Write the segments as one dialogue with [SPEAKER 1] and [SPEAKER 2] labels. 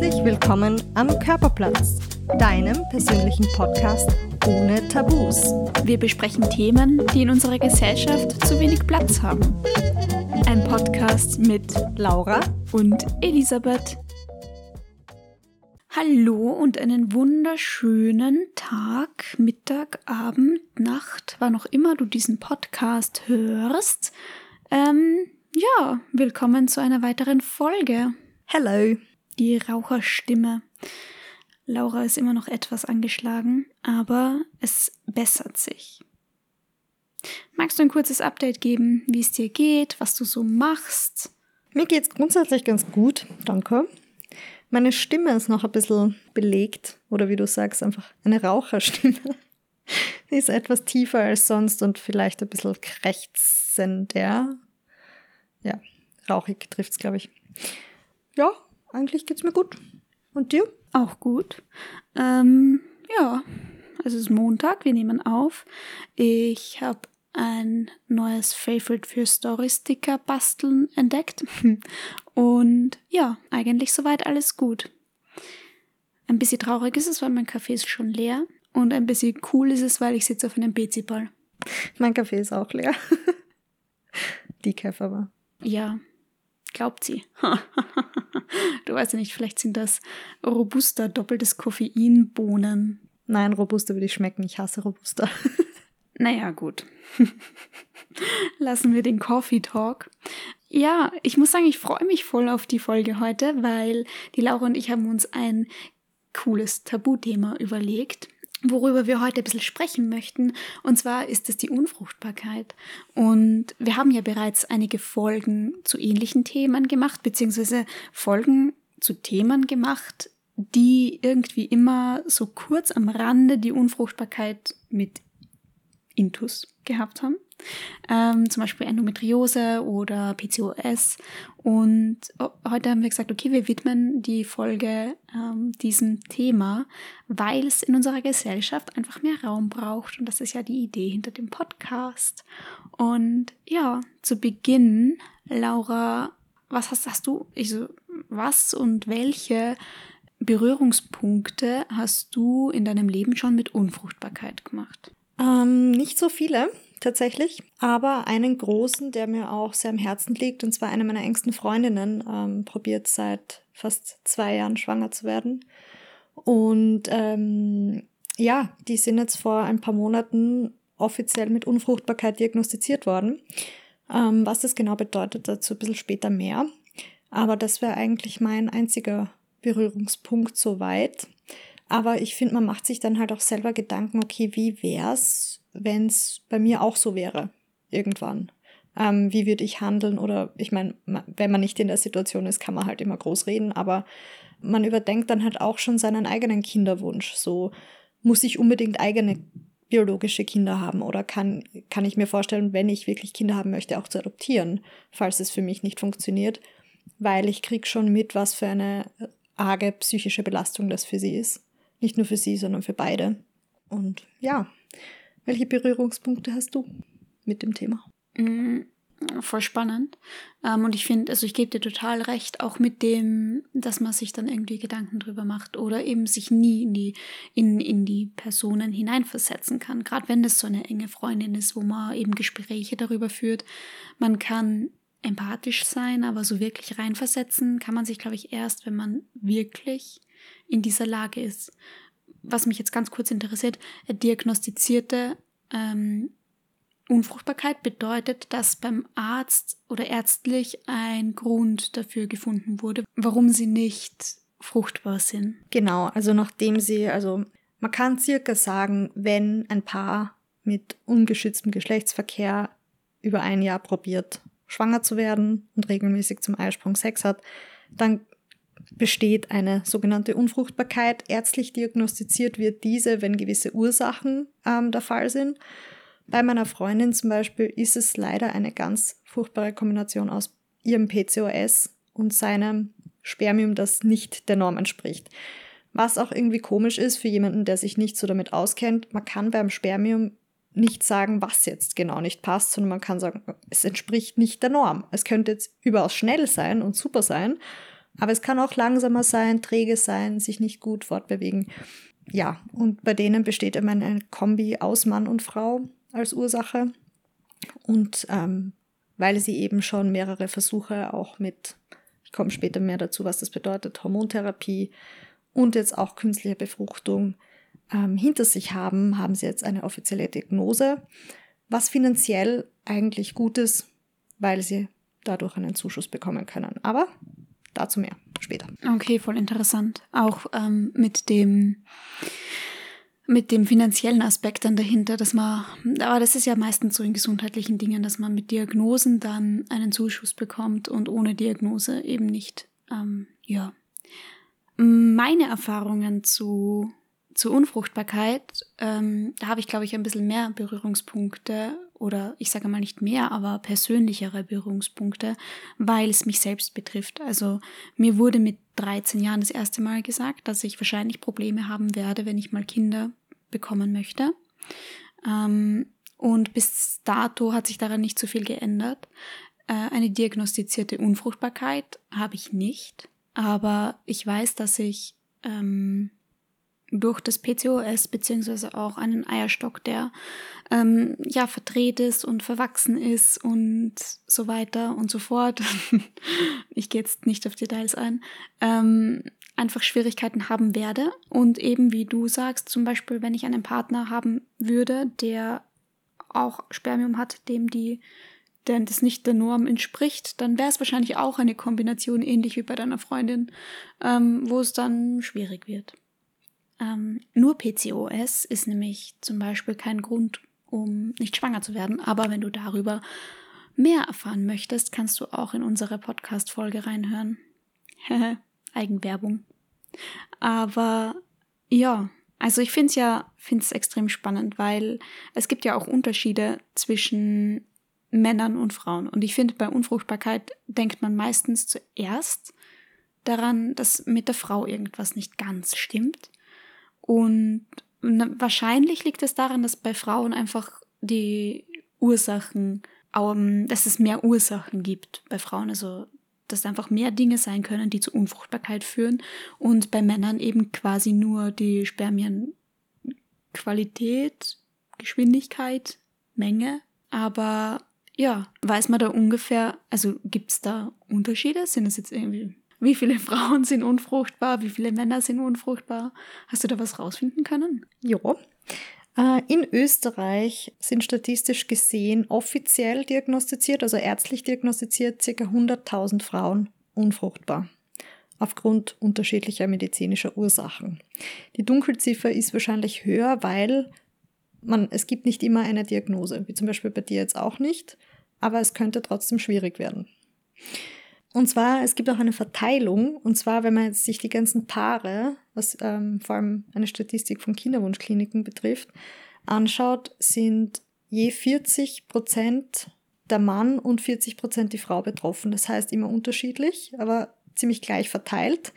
[SPEAKER 1] Herzlich willkommen am Körperplatz, deinem persönlichen Podcast ohne Tabus.
[SPEAKER 2] Wir besprechen Themen, die in unserer Gesellschaft zu wenig Platz haben. Ein Podcast mit
[SPEAKER 1] Laura
[SPEAKER 2] und Elisabeth. Hallo und einen wunderschönen Tag, Mittag, Abend, Nacht, wann auch immer du diesen Podcast hörst. Ähm, ja, willkommen zu einer weiteren Folge.
[SPEAKER 1] Hello.
[SPEAKER 2] Die Raucherstimme. Laura ist immer noch etwas angeschlagen, aber es bessert sich. Magst du ein kurzes Update geben, wie es dir geht, was du so machst?
[SPEAKER 1] Mir geht's grundsätzlich ganz gut, danke. Meine Stimme ist noch ein bisschen belegt, oder wie du sagst, einfach eine Raucherstimme. Die ist etwas tiefer als sonst und vielleicht ein bisschen krächzender. Ja, rauchig trifft's, glaube ich. Ja, eigentlich geht's mir gut. Und dir?
[SPEAKER 2] Auch gut. Ähm, ja, es ist Montag, wir nehmen auf. Ich habe ein neues Favorite für Story-Sticker basteln entdeckt. Und ja, eigentlich soweit alles gut. Ein bisschen traurig ist es, weil mein Kaffee ist schon leer. Und ein bisschen cool ist es, weil ich sitze auf einem PC-Ball.
[SPEAKER 1] Mein Kaffee ist auch leer. Die Käfer aber.
[SPEAKER 2] Ja, glaubt sie. du weißt ja nicht, vielleicht sind das Robusta doppeltes Koffeinbohnen.
[SPEAKER 1] Nein, Robusta würde ich schmecken. Ich hasse Robusta.
[SPEAKER 2] naja, gut. Lassen wir den Coffee Talk. Ja, ich muss sagen, ich freue mich voll auf die Folge heute, weil die Laura und ich haben uns ein cooles Tabuthema überlegt worüber wir heute ein bisschen sprechen möchten. Und zwar ist es die Unfruchtbarkeit. Und wir haben ja bereits einige Folgen zu ähnlichen Themen gemacht, beziehungsweise Folgen zu Themen gemacht, die irgendwie immer so kurz am Rande die Unfruchtbarkeit mit Intus gehabt haben ähm, zum Beispiel Endometriose oder PCOS. Und heute haben wir gesagt, okay, wir widmen die Folge ähm, diesem Thema, weil es in unserer Gesellschaft einfach mehr Raum braucht. Und das ist ja die Idee hinter dem Podcast. Und ja, zu Beginn, Laura, was hast, hast du, also, was und welche Berührungspunkte hast du in deinem Leben schon mit Unfruchtbarkeit gemacht?
[SPEAKER 1] Ähm, nicht so viele tatsächlich, aber einen großen, der mir auch sehr am Herzen liegt, und zwar eine meiner engsten Freundinnen, ähm, probiert seit fast zwei Jahren schwanger zu werden. Und ähm, ja, die sind jetzt vor ein paar Monaten offiziell mit Unfruchtbarkeit diagnostiziert worden. Ähm, was das genau bedeutet, dazu ein bisschen später mehr. Aber das wäre eigentlich mein einziger Berührungspunkt soweit. Aber ich finde, man macht sich dann halt auch selber Gedanken, okay, wie wär's, wenn es bei mir auch so wäre, irgendwann. Ähm, wie würde ich handeln? Oder ich meine, wenn man nicht in der Situation ist, kann man halt immer groß reden, aber man überdenkt dann halt auch schon seinen eigenen Kinderwunsch. So, muss ich unbedingt eigene biologische Kinder haben oder kann, kann ich mir vorstellen, wenn ich wirklich Kinder haben möchte, auch zu adoptieren, falls es für mich nicht funktioniert, weil ich krieg schon mit, was für eine arge psychische Belastung das für sie ist. Nicht nur für sie, sondern für beide. Und ja, welche Berührungspunkte hast du mit dem Thema?
[SPEAKER 2] Mm, voll spannend. Ähm, und ich finde, also ich gebe dir total recht, auch mit dem, dass man sich dann irgendwie Gedanken drüber macht oder eben sich nie in die, in, in die Personen hineinversetzen kann. Gerade wenn das so eine enge Freundin ist, wo man eben Gespräche darüber führt. Man kann empathisch sein, aber so wirklich reinversetzen kann man sich, glaube ich, erst, wenn man wirklich in dieser Lage ist was mich jetzt ganz kurz interessiert, diagnostizierte ähm, Unfruchtbarkeit bedeutet, dass beim Arzt oder ärztlich ein Grund dafür gefunden wurde, warum sie nicht fruchtbar sind.
[SPEAKER 1] Genau, also nachdem sie, also man kann circa sagen, wenn ein Paar mit ungeschütztem Geschlechtsverkehr über ein Jahr probiert, schwanger zu werden und regelmäßig zum Eisprung Sex hat, dann besteht eine sogenannte Unfruchtbarkeit. Ärztlich diagnostiziert wird diese, wenn gewisse Ursachen ähm, der Fall sind. Bei meiner Freundin zum Beispiel ist es leider eine ganz furchtbare Kombination aus ihrem PCOS und seinem Spermium, das nicht der Norm entspricht. Was auch irgendwie komisch ist für jemanden, der sich nicht so damit auskennt. Man kann beim Spermium nicht sagen, was jetzt genau nicht passt, sondern man kann sagen, es entspricht nicht der Norm. Es könnte jetzt überaus schnell sein und super sein, Aber es kann auch langsamer sein, träge sein, sich nicht gut fortbewegen. Ja, und bei denen besteht immer eine Kombi aus Mann und Frau als Ursache. Und ähm, weil sie eben schon mehrere Versuche auch mit, ich komme später mehr dazu, was das bedeutet, Hormontherapie und jetzt auch künstliche Befruchtung ähm, hinter sich haben, haben sie jetzt eine offizielle Diagnose, was finanziell eigentlich gut ist, weil sie dadurch einen Zuschuss bekommen können. Aber dazu mehr später.
[SPEAKER 2] Okay, voll interessant. Auch ähm, mit dem mit dem finanziellen Aspekt dann dahinter, dass man, aber das ist ja meistens so in gesundheitlichen Dingen, dass man mit Diagnosen dann einen Zuschuss bekommt und ohne Diagnose eben nicht. Ähm, ja. Meine Erfahrungen zu zur Unfruchtbarkeit, ähm, da habe ich, glaube ich, ein bisschen mehr Berührungspunkte oder ich sage mal nicht mehr, aber persönlichere Berührungspunkte, weil es mich selbst betrifft. Also mir wurde mit 13 Jahren das erste Mal gesagt, dass ich wahrscheinlich Probleme haben werde, wenn ich mal Kinder bekommen möchte. Ähm, und bis dato hat sich daran nicht so viel geändert. Äh, eine diagnostizierte Unfruchtbarkeit habe ich nicht, aber ich weiß, dass ich ähm, durch das PCOS beziehungsweise auch einen Eierstock, der ähm, ja verdreht ist und verwachsen ist und so weiter und so fort. ich gehe jetzt nicht auf Details ein. Ähm, einfach Schwierigkeiten haben werde und eben wie du sagst, zum Beispiel, wenn ich einen Partner haben würde, der auch Spermium hat, dem die denn das nicht der Norm entspricht, dann wäre es wahrscheinlich auch eine Kombination ähnlich wie bei deiner Freundin, ähm, wo es dann schwierig wird. Ähm, nur PCOS ist nämlich zum Beispiel kein Grund, um nicht schwanger zu werden. Aber wenn du darüber mehr erfahren möchtest, kannst du auch in unsere Podcast-Folge reinhören. Eigenwerbung. Aber ja, also ich finde es ja find's extrem spannend, weil es gibt ja auch Unterschiede zwischen Männern und Frauen. Und ich finde, bei Unfruchtbarkeit denkt man meistens zuerst daran, dass mit der Frau irgendwas nicht ganz stimmt. Und wahrscheinlich liegt es daran, dass bei Frauen einfach die Ursachen, um, dass es mehr Ursachen gibt bei Frauen. Also, dass einfach mehr Dinge sein können, die zu Unfruchtbarkeit führen. Und bei Männern eben quasi nur die Spermienqualität, Geschwindigkeit, Menge. Aber ja, weiß man da ungefähr, also gibt es da Unterschiede? Sind es jetzt irgendwie wie viele Frauen sind unfruchtbar? Wie viele Männer sind unfruchtbar? Hast du da was rausfinden können?
[SPEAKER 1] Ja. Äh, in Österreich sind statistisch gesehen offiziell diagnostiziert, also ärztlich diagnostiziert, ca. 100.000 Frauen unfruchtbar aufgrund unterschiedlicher medizinischer Ursachen. Die Dunkelziffer ist wahrscheinlich höher, weil man, es gibt nicht immer eine Diagnose, wie zum Beispiel bei dir jetzt auch nicht, aber es könnte trotzdem schwierig werden. Und zwar, es gibt auch eine Verteilung, und zwar, wenn man jetzt sich die ganzen Paare, was ähm, vor allem eine Statistik von Kinderwunschkliniken betrifft, anschaut, sind je 40 Prozent der Mann und 40 Prozent die Frau betroffen. Das heißt immer unterschiedlich, aber ziemlich gleich verteilt.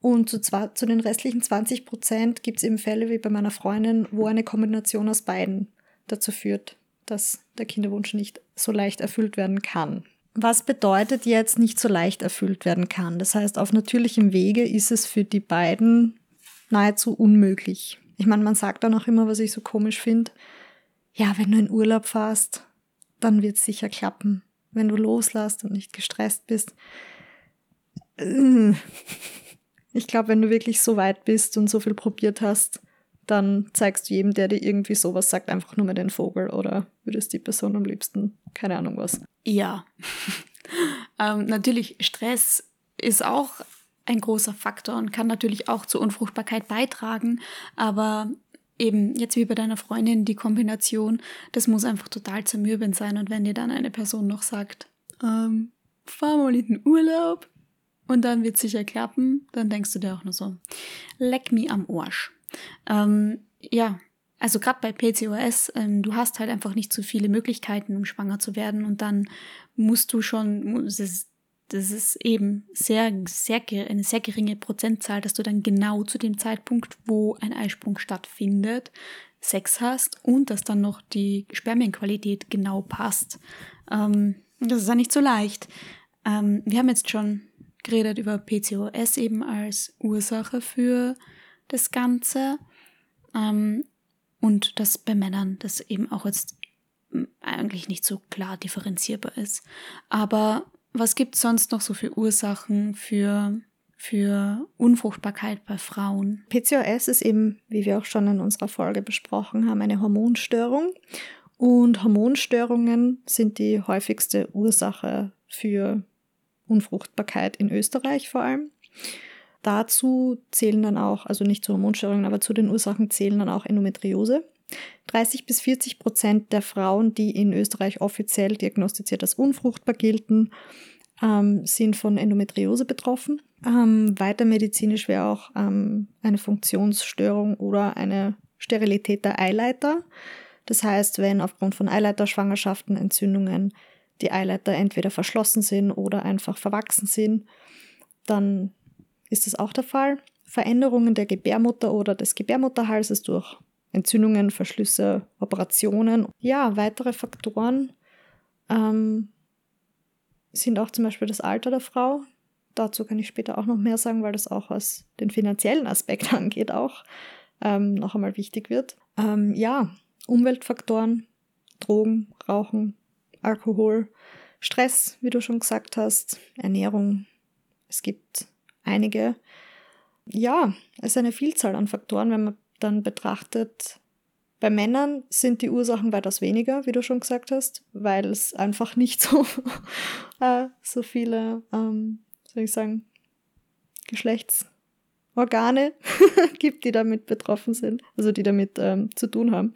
[SPEAKER 1] Und zu, zwar, zu den restlichen 20 Prozent gibt es eben Fälle wie bei meiner Freundin, wo eine Kombination aus beiden dazu führt, dass der Kinderwunsch nicht so leicht erfüllt werden kann. Was bedeutet jetzt nicht so leicht erfüllt werden kann? Das heißt, auf natürlichem Wege ist es für die beiden nahezu unmöglich. Ich meine, man sagt dann auch immer, was ich so komisch finde. Ja, wenn du in Urlaub fährst, dann wird es sicher klappen. Wenn du loslässt und nicht gestresst bist. Äh. Ich glaube, wenn du wirklich so weit bist und so viel probiert hast, dann zeigst du jedem, der dir irgendwie sowas sagt, einfach nur mal den Vogel oder würdest die Person am liebsten, keine Ahnung was.
[SPEAKER 2] Ja. ähm, natürlich, Stress ist auch ein großer Faktor und kann natürlich auch zur Unfruchtbarkeit beitragen, aber eben jetzt wie bei deiner Freundin die Kombination, das muss einfach total zermürbend sein und wenn dir dann eine Person noch sagt, ähm, fahr mal in den Urlaub und dann wird sicher klappen, dann denkst du dir auch nur so, leck me am Arsch. Ähm, ja, also gerade bei PCOS, ähm, du hast halt einfach nicht so viele Möglichkeiten, um schwanger zu werden und dann musst du schon, das ist, das ist eben sehr, sehr, eine sehr geringe Prozentzahl, dass du dann genau zu dem Zeitpunkt, wo ein Eisprung stattfindet, Sex hast und dass dann noch die Spermienqualität genau passt. Ähm, das ist ja nicht so leicht. Ähm, wir haben jetzt schon geredet über PCOS eben als Ursache für das Ganze. Ähm, und dass bei Männern das eben auch jetzt eigentlich nicht so klar differenzierbar ist. Aber was gibt es sonst noch so für Ursachen für, für Unfruchtbarkeit bei Frauen?
[SPEAKER 1] PCOS ist eben, wie wir auch schon in unserer Folge besprochen haben, eine Hormonstörung. Und Hormonstörungen sind die häufigste Ursache für Unfruchtbarkeit in Österreich vor allem. Dazu zählen dann auch, also nicht zu Hormonstörungen, aber zu den Ursachen zählen dann auch Endometriose. 30 bis 40 Prozent der Frauen, die in Österreich offiziell diagnostiziert als unfruchtbar gelten, ähm, sind von Endometriose betroffen. Ähm, weiter medizinisch wäre auch ähm, eine Funktionsstörung oder eine Sterilität der Eileiter. Das heißt, wenn aufgrund von Eileiterschwangerschaften Entzündungen die Eileiter entweder verschlossen sind oder einfach verwachsen sind, dann ist das auch der Fall. Veränderungen der Gebärmutter oder des Gebärmutterhalses durch Entzündungen, Verschlüsse, Operationen. Ja, weitere Faktoren ähm, sind auch zum Beispiel das Alter der Frau. Dazu kann ich später auch noch mehr sagen, weil das auch was den finanziellen Aspekt angeht, auch ähm, noch einmal wichtig wird. Ähm, ja, Umweltfaktoren, Drogen, Rauchen, Alkohol, Stress, wie du schon gesagt hast, Ernährung. Es gibt einige. Ja, es ist eine Vielzahl an Faktoren, wenn man dann betrachtet, bei Männern sind die Ursachen weitaus weniger, wie du schon gesagt hast, weil es einfach nicht so, äh, so viele, ähm, soll ich sagen, Geschlechtsorgane gibt, die damit betroffen sind, also die damit ähm, zu tun haben.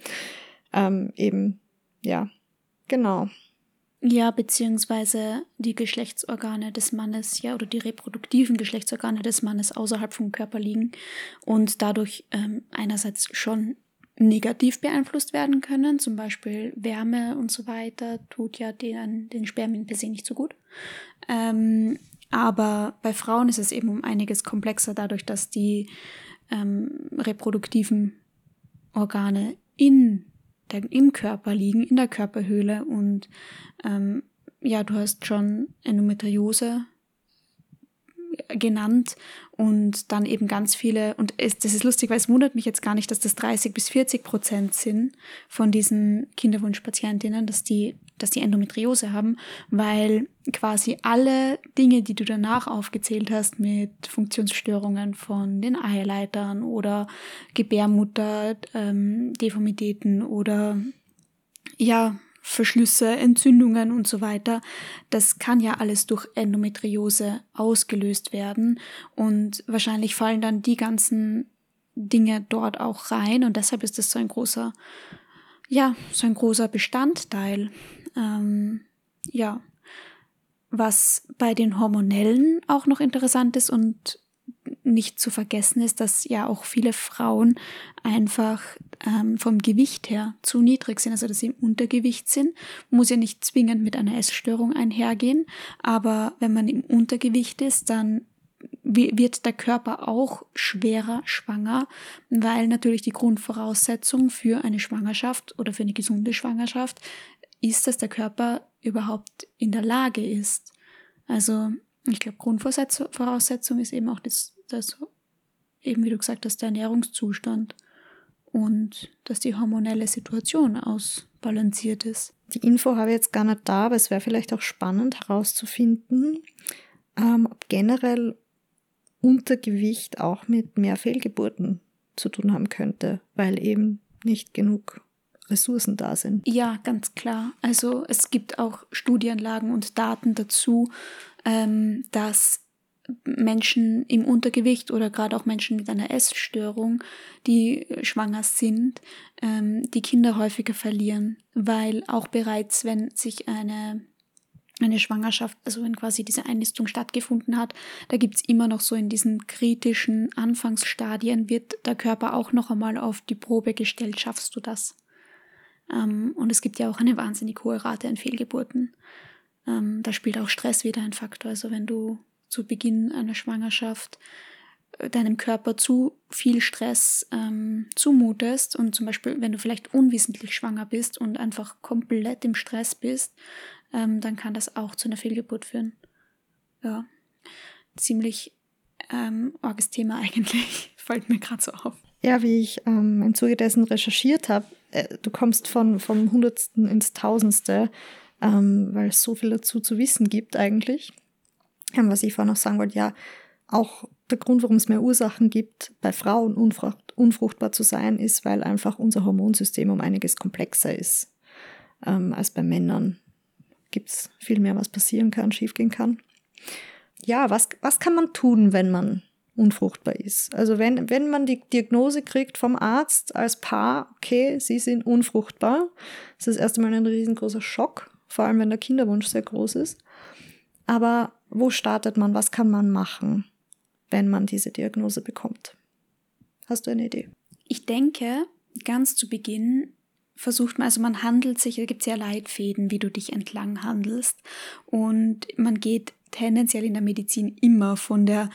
[SPEAKER 1] Ähm, eben, ja, genau.
[SPEAKER 2] Ja, beziehungsweise die Geschlechtsorgane des Mannes, ja, oder die reproduktiven Geschlechtsorgane des Mannes außerhalb vom Körper liegen und dadurch ähm, einerseits schon negativ beeinflusst werden können, zum Beispiel Wärme und so weiter, tut ja den, den Spermien per se nicht so gut. Ähm, aber bei Frauen ist es eben um einiges komplexer, dadurch, dass die ähm, reproduktiven Organe in der, im Körper liegen, in der Körperhöhle. Und ähm, ja, du hast schon Endometriose genannt und dann eben ganz viele, und es, das ist lustig, weil es wundert mich jetzt gar nicht, dass das 30 bis 40 Prozent sind von diesen Kinderwunschpatientinnen, dass die, dass die Endometriose haben, weil quasi alle Dinge, die du danach aufgezählt hast mit Funktionsstörungen von den Eileitern oder Gebärmutter, ähm, Deformitäten oder ja, Verschlüsse, Entzündungen und so weiter. Das kann ja alles durch Endometriose ausgelöst werden und wahrscheinlich fallen dann die ganzen Dinge dort auch rein und deshalb ist das so ein großer, ja, so ein großer Bestandteil. Ähm, ja, was bei den hormonellen auch noch interessant ist und nicht zu vergessen ist, dass ja auch viele Frauen einfach ähm, vom Gewicht her zu niedrig sind, also dass sie im Untergewicht sind. Muss ja nicht zwingend mit einer Essstörung einhergehen, aber wenn man im Untergewicht ist, dann wird der Körper auch schwerer schwanger, weil natürlich die Grundvoraussetzung für eine Schwangerschaft oder für eine gesunde Schwangerschaft ist, dass der Körper überhaupt in der Lage ist. Also ich glaube, Grundvoraussetzung ist eben auch das, das, eben wie du gesagt hast, der Ernährungszustand und dass die hormonelle Situation ausbalanciert ist.
[SPEAKER 1] Die Info habe ich jetzt gar nicht da, aber es wäre vielleicht auch spannend herauszufinden, ähm, ob generell Untergewicht auch mit mehr Fehlgeburten zu tun haben könnte, weil eben nicht genug Ressourcen da sind.
[SPEAKER 2] Ja, ganz klar. Also es gibt auch Studienlagen und Daten dazu, ähm, dass Menschen im Untergewicht oder gerade auch Menschen mit einer Essstörung, die schwanger sind, ähm, die Kinder häufiger verlieren, weil auch bereits, wenn sich eine eine Schwangerschaft, also wenn quasi diese Einnistung stattgefunden hat, da gibt es immer noch so in diesen kritischen Anfangsstadien, wird der Körper auch noch einmal auf die Probe gestellt, schaffst du das? Ähm, und es gibt ja auch eine wahnsinnig hohe Rate an Fehlgeburten. Ähm, da spielt auch Stress wieder ein Faktor. Also wenn du zu Beginn einer Schwangerschaft äh, deinem Körper zu viel Stress ähm, zumutest und zum Beispiel, wenn du vielleicht unwissentlich schwanger bist und einfach komplett im Stress bist, ähm, dann kann das auch zu einer Fehlgeburt führen. Ja. ziemlich ähm, arges Thema eigentlich. Fällt mir gerade so auf.
[SPEAKER 1] Ja, wie ich ähm, im Zuge dessen recherchiert habe, äh, du kommst von, vom Hundertsten ins Tausendste, ähm, weil es so viel dazu zu wissen gibt eigentlich. Ähm, was ich vorhin noch sagen wollte, ja, auch der Grund, warum es mehr Ursachen gibt, bei Frauen unfrucht, unfruchtbar zu sein, ist, weil einfach unser Hormonsystem um einiges komplexer ist ähm, als bei Männern. Gibt es viel mehr, was passieren kann, schiefgehen kann. Ja, was, was kann man tun, wenn man unfruchtbar ist? Also wenn, wenn man die Diagnose kriegt vom Arzt als Paar, okay, sie sind unfruchtbar, das ist erst einmal ein riesengroßer Schock, vor allem wenn der Kinderwunsch sehr groß ist. Aber wo startet man? Was kann man machen, wenn man diese Diagnose bekommt? Hast du eine Idee?
[SPEAKER 2] Ich denke, ganz zu Beginn versucht man, also man handelt sich, es gibt ja Leitfäden, wie du dich entlang handelst. Und man geht tendenziell in der Medizin immer von der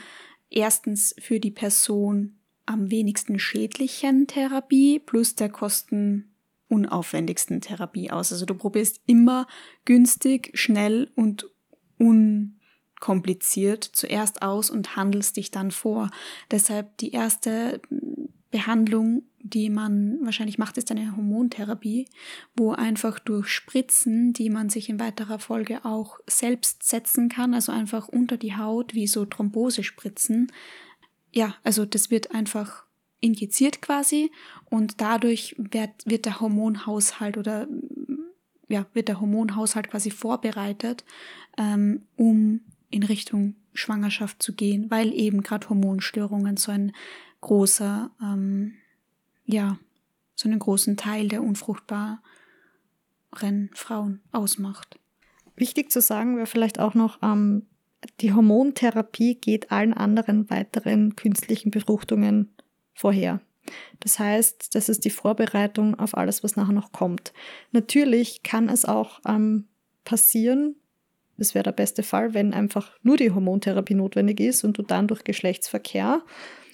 [SPEAKER 2] erstens für die Person am wenigsten schädlichen Therapie plus der kostenunaufwendigsten Therapie aus. Also du probierst immer günstig, schnell und unkompliziert zuerst aus und handelst dich dann vor. Deshalb die erste Behandlung, die man wahrscheinlich macht, ist eine Hormontherapie, wo einfach durch Spritzen, die man sich in weiterer Folge auch selbst setzen kann, also einfach unter die Haut, wie so Thrombosespritzen. Ja, also das wird einfach injiziert quasi und dadurch wird, wird der Hormonhaushalt oder ja, wird der Hormonhaushalt quasi vorbereitet, ähm, um in Richtung Schwangerschaft zu gehen, weil eben gerade Hormonstörungen so ein großer, ähm, ja, so einen großen Teil der unfruchtbaren Frauen ausmacht.
[SPEAKER 1] Wichtig zu sagen wäre vielleicht auch noch, ähm, die Hormontherapie geht allen anderen weiteren künstlichen Befruchtungen vorher. Das heißt, das ist die Vorbereitung auf alles, was nachher noch kommt. Natürlich kann es auch ähm, passieren, das wäre der beste Fall, wenn einfach nur die Hormontherapie notwendig ist und du dann durch Geschlechtsverkehr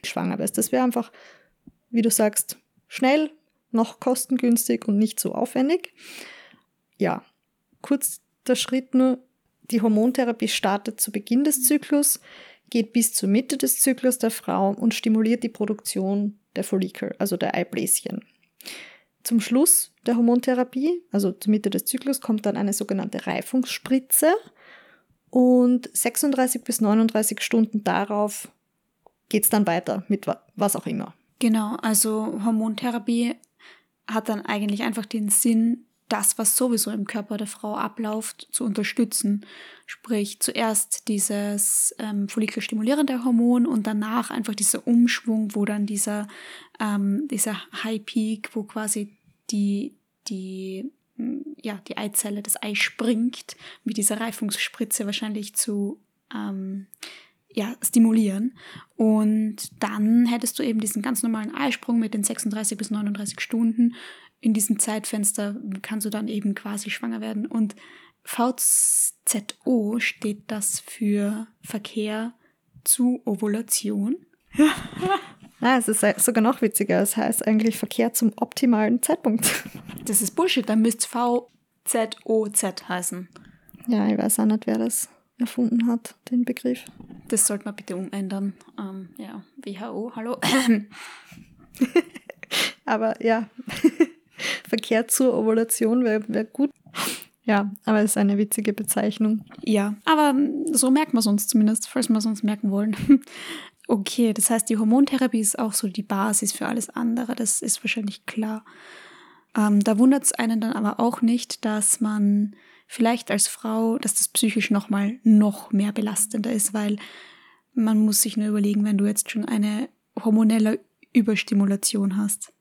[SPEAKER 1] schwanger bist. Das wäre einfach, wie du sagst, schnell, noch kostengünstig und nicht so aufwendig. Ja, kurz der Schritt nur, die Hormontherapie startet zu Beginn des Zyklus, geht bis zur Mitte des Zyklus der Frau und stimuliert die Produktion der Follikel, also der Eibläschen. Zum Schluss der Hormontherapie, also zur Mitte des Zyklus, kommt dann eine sogenannte Reifungsspritze und 36 bis 39 Stunden darauf geht es dann weiter mit was auch immer.
[SPEAKER 2] Genau, also Hormontherapie hat dann eigentlich einfach den Sinn, das, was sowieso im Körper der Frau abläuft, zu unterstützen. Sprich, zuerst dieses ähm, follikelstimulierende Hormon und danach einfach dieser Umschwung, wo dann dieser, ähm, dieser High Peak, wo quasi die, die, ja, die Eizelle, das Ei springt, mit dieser Reifungsspritze wahrscheinlich zu ähm, ja, stimulieren. Und dann hättest du eben diesen ganz normalen Eisprung mit den 36 bis 39 Stunden. In diesem Zeitfenster kannst du dann eben quasi schwanger werden. Und VZO steht das für Verkehr zu Ovulation.
[SPEAKER 1] Ah, es ist sogar noch witziger. Es heißt eigentlich Verkehr zum optimalen Zeitpunkt.
[SPEAKER 2] Das ist Bullshit. Dann müsste VZOZ heißen.
[SPEAKER 1] Ja, ich weiß auch nicht, wer das erfunden hat, den Begriff.
[SPEAKER 2] Das sollte man bitte umändern. Ähm, ja, WHO, hallo.
[SPEAKER 1] aber ja, Verkehr zur Ovulation wäre wär gut. Ja, aber es ist eine witzige Bezeichnung.
[SPEAKER 2] Ja, aber so merkt man es uns zumindest, falls wir es uns merken wollen. Okay, das heißt, die Hormontherapie ist auch so die Basis für alles andere, das ist wahrscheinlich klar. Ähm, da wundert es einen dann aber auch nicht, dass man vielleicht als Frau, dass das psychisch nochmal noch mehr belastender ist, weil man muss sich nur überlegen, wenn du jetzt schon eine hormonelle Überstimulation hast.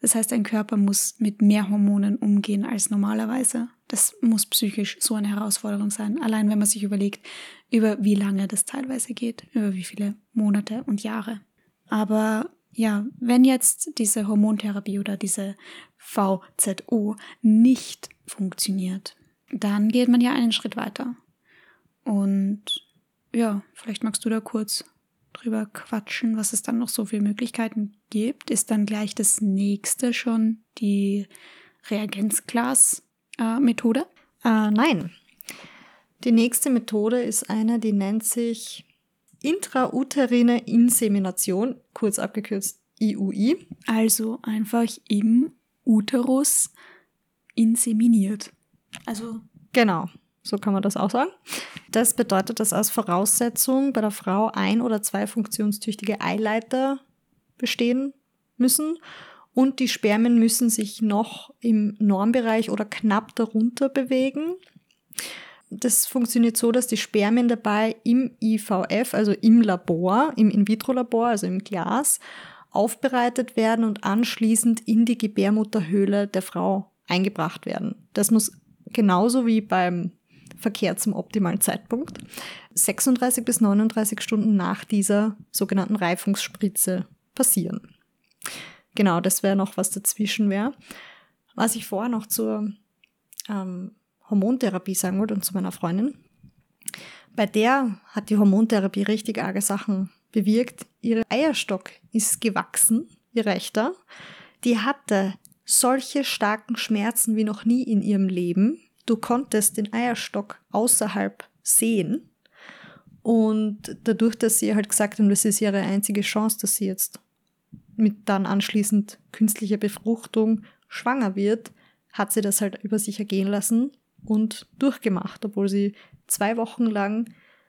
[SPEAKER 2] Das heißt, dein Körper muss mit mehr Hormonen umgehen als normalerweise. Das muss psychisch so eine Herausforderung sein. Allein wenn man sich überlegt, über wie lange das teilweise geht, über wie viele Monate und Jahre. Aber ja, wenn jetzt diese Hormontherapie oder diese VZO nicht funktioniert, dann geht man ja einen Schritt weiter. Und ja, vielleicht magst du da kurz drüber quatschen, was es dann noch so für Möglichkeiten gibt. Ist dann gleich das nächste schon die Reagenzglas-Methode?
[SPEAKER 1] Äh, nein. Die nächste Methode ist eine, die nennt sich intrauterine Insemination, kurz abgekürzt IUI.
[SPEAKER 2] Also einfach im Uterus inseminiert. Also
[SPEAKER 1] Genau, so kann man das auch sagen. Das bedeutet, dass als Voraussetzung bei der Frau ein oder zwei funktionstüchtige Eileiter bestehen müssen und die Spermien müssen sich noch im Normbereich oder knapp darunter bewegen. Das funktioniert so, dass die Spermien dabei im IVF, also im Labor, im In-vitro-Labor, also im Glas, aufbereitet werden und anschließend in die Gebärmutterhöhle der Frau eingebracht werden. Das muss genauso wie beim Verkehr zum optimalen Zeitpunkt 36 bis 39 Stunden nach dieser sogenannten Reifungsspritze passieren. Genau, das wäre noch was dazwischen wäre. Was ich vorher noch zur ähm, Hormontherapie sagen wollte und zu meiner Freundin. Bei der hat die Hormontherapie richtig arge Sachen bewirkt. Ihr Eierstock ist gewachsen, ihr rechter. Die hatte solche starken Schmerzen wie noch nie in ihrem Leben. Du konntest den Eierstock außerhalb sehen. Und dadurch, dass sie halt gesagt haben, das ist ihre einzige Chance, dass sie jetzt mit dann anschließend künstlicher Befruchtung schwanger wird, hat sie das halt über sich ergehen lassen und durchgemacht, obwohl sie zwei Wochen lang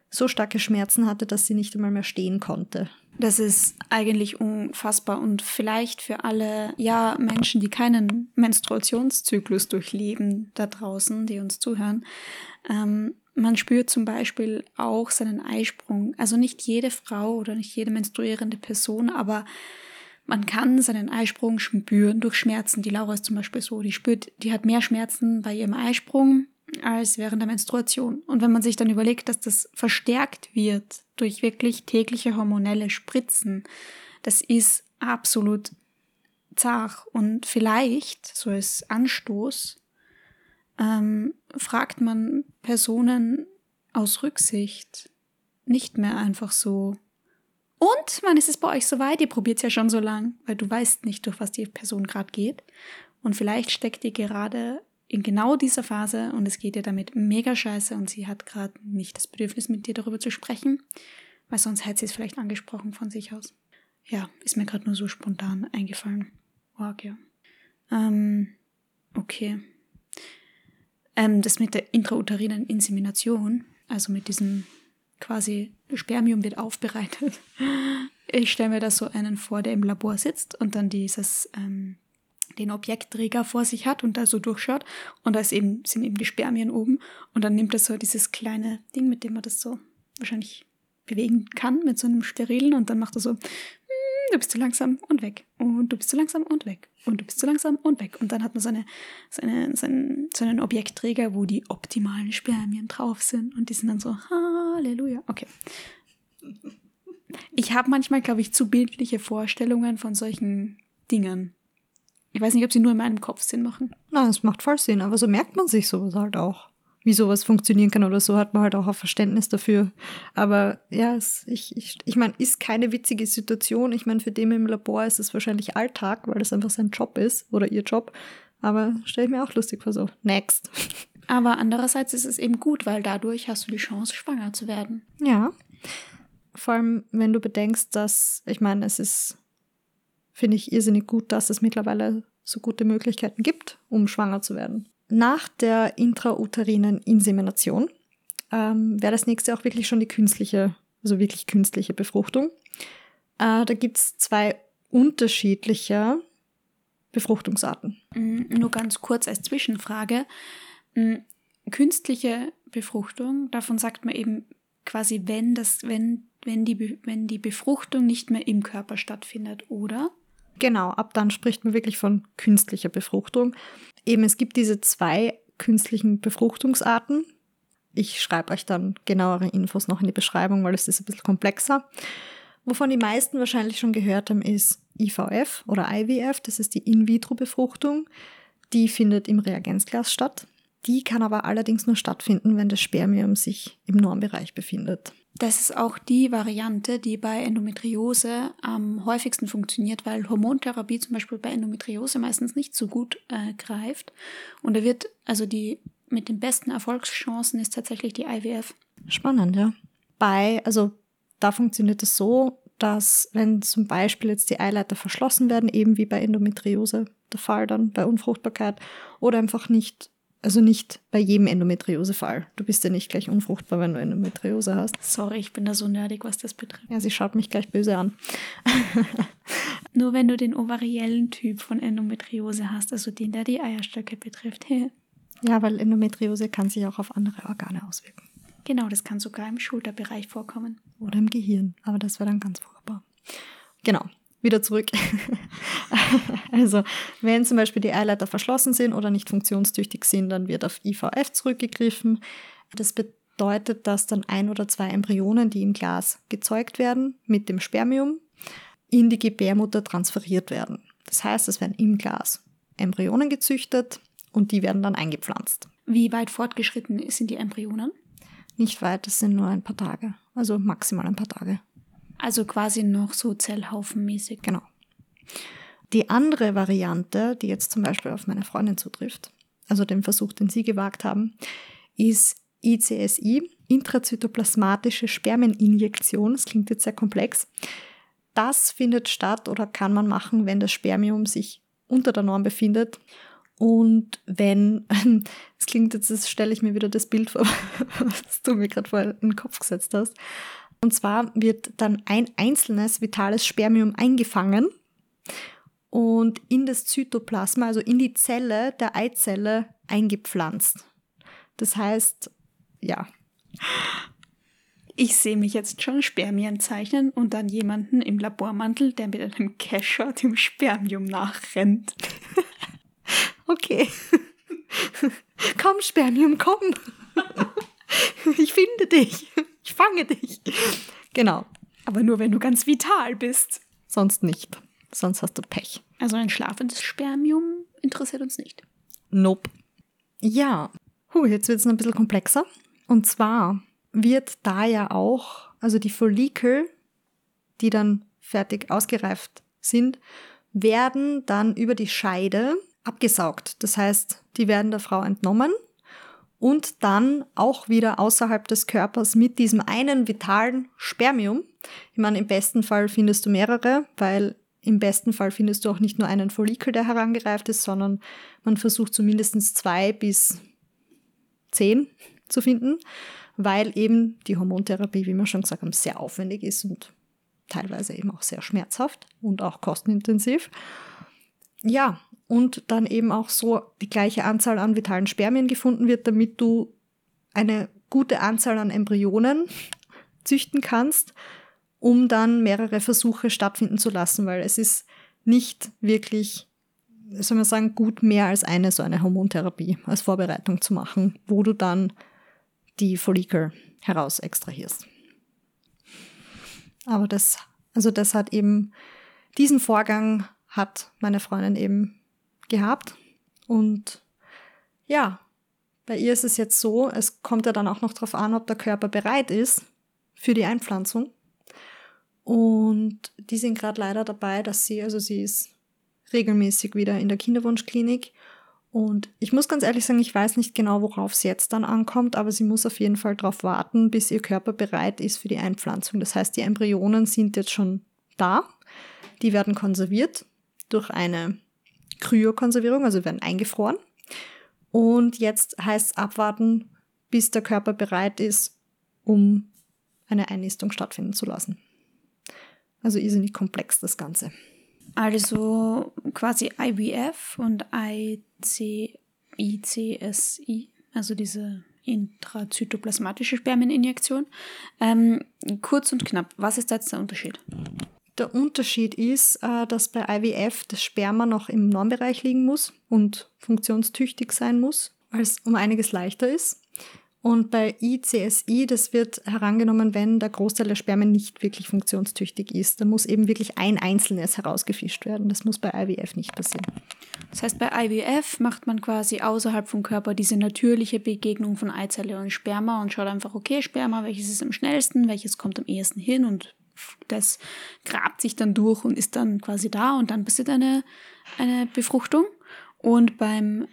[SPEAKER 1] so starke Schmerzen hatte, dass sie nicht einmal mehr stehen konnte.
[SPEAKER 2] Das ist eigentlich unfassbar und vielleicht für alle ja Menschen, die keinen Menstruationszyklus durchleben da draußen, die uns zuhören. Ähm, man spürt zum Beispiel auch seinen Eisprung. Also nicht jede Frau oder nicht jede menstruierende Person, aber man kann seinen Eisprung spüren durch Schmerzen. Die Laura ist zum Beispiel so, die spürt, die hat mehr Schmerzen bei ihrem Eisprung als während der Menstruation. Und wenn man sich dann überlegt, dass das verstärkt wird durch wirklich tägliche hormonelle Spritzen, das ist absolut zart. Und vielleicht, so als Anstoß, ähm, fragt man Personen aus Rücksicht nicht mehr einfach so, und wann ist es bei euch soweit? Ihr probiert es ja schon so lang, weil du weißt nicht, durch was die Person gerade geht. Und vielleicht steckt ihr gerade in genau dieser Phase und es geht ihr damit mega scheiße und sie hat gerade nicht das Bedürfnis, mit dir darüber zu sprechen, weil sonst hätte sie es vielleicht angesprochen von sich aus. Ja, ist mir gerade nur so spontan eingefallen. Wow, ja. Ähm, okay. Ähm, das mit der intrauterinen Insemination, also mit diesem quasi Spermium wird aufbereitet. Ich stelle mir da so einen vor, der im Labor sitzt und dann dieses ähm, den Objektträger vor sich hat und da so durchschaut. Und da ist eben, sind eben die Spermien oben. Und dann nimmt er so dieses kleine Ding, mit dem man das so wahrscheinlich bewegen kann, mit so einem sterilen. Und dann macht er so, hm, du bist zu langsam und weg. Und du bist zu langsam und weg. Und du bist zu langsam und weg. Und dann hat man so, eine, so, eine, so, einen, so einen Objektträger, wo die optimalen Spermien drauf sind. Und die sind dann so, Halleluja, okay. Ich habe manchmal, glaube ich, zu bildliche Vorstellungen von solchen Dingen. Ich weiß nicht, ob sie nur in meinem Kopf Sinn machen.
[SPEAKER 1] Nein, es macht voll Sinn, aber so merkt man sich sowas halt auch. Wie sowas funktionieren kann oder so, hat man halt auch ein Verständnis dafür. Aber ja, es, ich, ich, ich meine, ist keine witzige Situation. Ich meine, für den im Labor ist es wahrscheinlich Alltag, weil das einfach sein Job ist oder ihr Job. Aber stelle ich mir auch lustig vor so. Next.
[SPEAKER 2] Aber andererseits ist es eben gut, weil dadurch hast du die Chance, schwanger zu werden.
[SPEAKER 1] Ja. Vor allem, wenn du bedenkst, dass, ich meine, es ist finde ich irrsinnig gut, dass es mittlerweile so gute Möglichkeiten gibt, um schwanger zu werden. Nach der intrauterinen Insemination ähm, wäre das nächste auch wirklich schon die künstliche, also wirklich künstliche Befruchtung. Äh, da gibt es zwei unterschiedliche Befruchtungsarten.
[SPEAKER 2] Mm, nur ganz kurz als Zwischenfrage. Mm, künstliche Befruchtung, davon sagt man eben quasi, wenn das, wenn, wenn die, wenn die Befruchtung nicht mehr im Körper stattfindet, oder?
[SPEAKER 1] Genau, ab dann spricht man wirklich von künstlicher Befruchtung. Eben, es gibt diese zwei künstlichen Befruchtungsarten. Ich schreibe euch dann genauere Infos noch in die Beschreibung, weil es ist ein bisschen komplexer. Wovon die meisten wahrscheinlich schon gehört haben, ist IVF oder IVF, das ist die In-vitro-Befruchtung. Die findet im Reagenzglas statt. Die kann aber allerdings nur stattfinden, wenn das Spermium sich im Normbereich befindet.
[SPEAKER 2] Das ist auch die Variante, die bei Endometriose am häufigsten funktioniert, weil Hormontherapie zum Beispiel bei Endometriose meistens nicht so gut äh, greift. Und da wird, also die mit den besten Erfolgschancen ist tatsächlich die IWF.
[SPEAKER 1] Spannend, ja. Bei, also da funktioniert es so, dass wenn zum Beispiel jetzt die Eileiter verschlossen werden, eben wie bei Endometriose der Fall dann bei Unfruchtbarkeit, oder einfach nicht, also nicht bei jedem Endometriose-Fall. Du bist ja nicht gleich unfruchtbar, wenn du Endometriose hast.
[SPEAKER 2] Sorry, ich bin da so nerdig, was das betrifft.
[SPEAKER 1] Ja, sie schaut mich gleich böse an.
[SPEAKER 2] Nur wenn du den ovariellen Typ von Endometriose hast, also den, der die Eierstöcke betrifft.
[SPEAKER 1] ja, weil Endometriose kann sich auch auf andere Organe auswirken.
[SPEAKER 2] Genau, das kann sogar im Schulterbereich vorkommen.
[SPEAKER 1] Oder im Gehirn, aber das wäre dann ganz furchtbar. Genau, wieder zurück. also, wenn zum Beispiel die Eileiter verschlossen sind oder nicht funktionstüchtig sind, dann wird auf IVF zurückgegriffen. Das bedeutet, dass dann ein oder zwei Embryonen, die im Glas gezeugt werden, mit dem Spermium in die Gebärmutter transferiert werden. Das heißt, es werden im Glas Embryonen gezüchtet und die werden dann eingepflanzt.
[SPEAKER 2] Wie weit fortgeschritten sind die Embryonen?
[SPEAKER 1] Nicht weit, es sind nur ein paar Tage. Also maximal ein paar Tage.
[SPEAKER 2] Also quasi noch so Zellhaufenmäßig.
[SPEAKER 1] Genau. Die andere Variante, die jetzt zum Beispiel auf meine Freundin zutrifft, also den Versuch, den sie gewagt haben, ist ICSI, intrazytoplasmatische Spermieninjektion. Das klingt jetzt sehr komplex. Das findet statt oder kann man machen, wenn das Spermium sich unter der Norm befindet und wenn, es klingt jetzt, das stelle ich mir wieder das Bild vor, was du mir gerade vor den Kopf gesetzt hast. Und zwar wird dann ein einzelnes vitales Spermium eingefangen und in das Zytoplasma, also in die Zelle der Eizelle eingepflanzt. Das heißt, ja.
[SPEAKER 2] Ich sehe mich jetzt schon Spermien zeichnen und dann jemanden im Labormantel, der mit einem Kescher dem Spermium nachrennt.
[SPEAKER 1] Okay. komm, Spermium, komm. ich finde dich. Ich fange dich. Genau.
[SPEAKER 2] Aber nur, wenn du ganz vital bist.
[SPEAKER 1] Sonst nicht. Sonst hast du Pech.
[SPEAKER 2] Also ein schlafendes Spermium interessiert uns nicht.
[SPEAKER 1] Nope. Ja. Huh, jetzt wird es ein bisschen komplexer. Und zwar wird da ja auch, also die Follikel, die dann fertig ausgereift sind, werden dann über die Scheide abgesaugt. Das heißt, die werden der Frau entnommen und dann auch wieder außerhalb des Körpers mit diesem einen vitalen Spermium. Ich meine, im besten Fall findest du mehrere, weil im besten Fall findest du auch nicht nur einen Follikel, der herangereift ist, sondern man versucht zumindest zwei bis zehn zu finden, weil eben die Hormontherapie, wie wir schon gesagt haben, sehr aufwendig ist und teilweise eben auch sehr schmerzhaft und auch kostenintensiv. Ja, und dann eben auch so die gleiche Anzahl an vitalen Spermien gefunden wird, damit du eine gute Anzahl an Embryonen züchten kannst, um dann mehrere Versuche stattfinden zu lassen, weil es ist nicht wirklich, soll man sagen, gut mehr als eine so eine Hormontherapie als Vorbereitung zu machen, wo du dann die Follikel heraus extrahierst. Aber das, also das hat eben, diesen Vorgang hat meine Freundin eben gehabt. Und ja, bei ihr ist es jetzt so, es kommt ja dann auch noch darauf an, ob der Körper bereit ist für die Einpflanzung. Und die sind gerade leider dabei, dass sie, also sie ist regelmäßig wieder in der Kinderwunschklinik. Und ich muss ganz ehrlich sagen, ich weiß nicht genau, worauf es jetzt dann ankommt, aber sie muss auf jeden Fall darauf warten, bis ihr Körper bereit ist für die Einpflanzung. Das heißt, die Embryonen sind jetzt schon da. Die werden konserviert durch eine Kryokonservierung, also werden eingefroren. Und jetzt heißt es abwarten, bis der Körper bereit ist, um eine Einnistung stattfinden zu lassen. Also irrsinnig komplex das Ganze.
[SPEAKER 2] Also quasi IVF und IC, ICSI, also diese intrazytoplasmatische Spermieninjektion. Ähm, kurz und knapp, was ist da jetzt der Unterschied?
[SPEAKER 1] Der Unterschied ist, äh, dass bei IWF das Sperma noch im Normbereich liegen muss und funktionstüchtig sein muss, weil es um einiges leichter ist. Und bei ICSI, das wird herangenommen, wenn der Großteil der Spermien nicht wirklich funktionstüchtig ist. Da muss eben wirklich ein einzelnes herausgefischt werden. Das muss bei IWF nicht passieren.
[SPEAKER 2] Das heißt, bei IWF macht man quasi außerhalb vom Körper diese natürliche Begegnung von Eizelle und Sperma und schaut einfach, okay, Sperma, welches ist am schnellsten, welches kommt am ehesten hin und das grabt sich dann durch und ist dann quasi da und dann passiert eine, eine Befruchtung. Und beim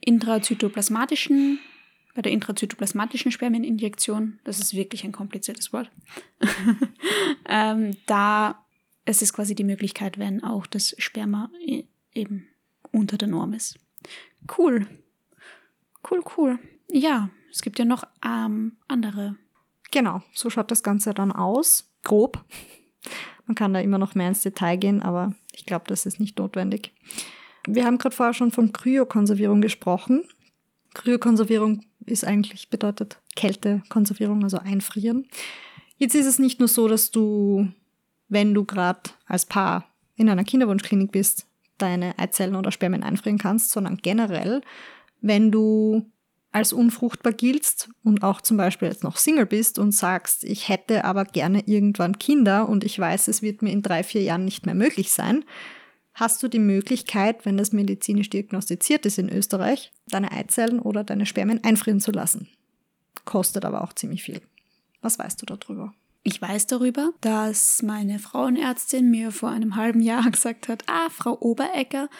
[SPEAKER 2] intrazytoplasmatischen bei der intrazytoplasmatischen Spermieninjektion, das ist wirklich ein kompliziertes Wort, ähm, da es ist quasi die Möglichkeit, wenn auch das Sperma eben unter der Norm ist. Cool. Cool, cool. Ja, es gibt ja noch ähm, andere.
[SPEAKER 1] Genau, so schaut das Ganze dann aus. Grob. Man kann da immer noch mehr ins Detail gehen, aber ich glaube, das ist nicht notwendig. Wir haben gerade vorher schon von Kryokonservierung gesprochen. Kryokonservierung ist eigentlich bedeutet Kältekonservierung, also einfrieren. Jetzt ist es nicht nur so, dass du, wenn du gerade als Paar in einer Kinderwunschklinik bist, deine Eizellen oder Spermien einfrieren kannst, sondern generell, wenn du als unfruchtbar giltst und auch zum Beispiel jetzt noch Single bist und sagst, ich hätte aber gerne irgendwann Kinder und ich weiß, es wird mir in drei, vier Jahren nicht mehr möglich sein, hast du die Möglichkeit, wenn das medizinisch diagnostiziert ist in Österreich, deine Eizellen oder deine Spermien einfrieren zu lassen. Kostet aber auch ziemlich viel. Was weißt du darüber?
[SPEAKER 2] Ich weiß darüber, dass meine Frauenärztin mir vor einem halben Jahr gesagt hat, ah, Frau Oberecker,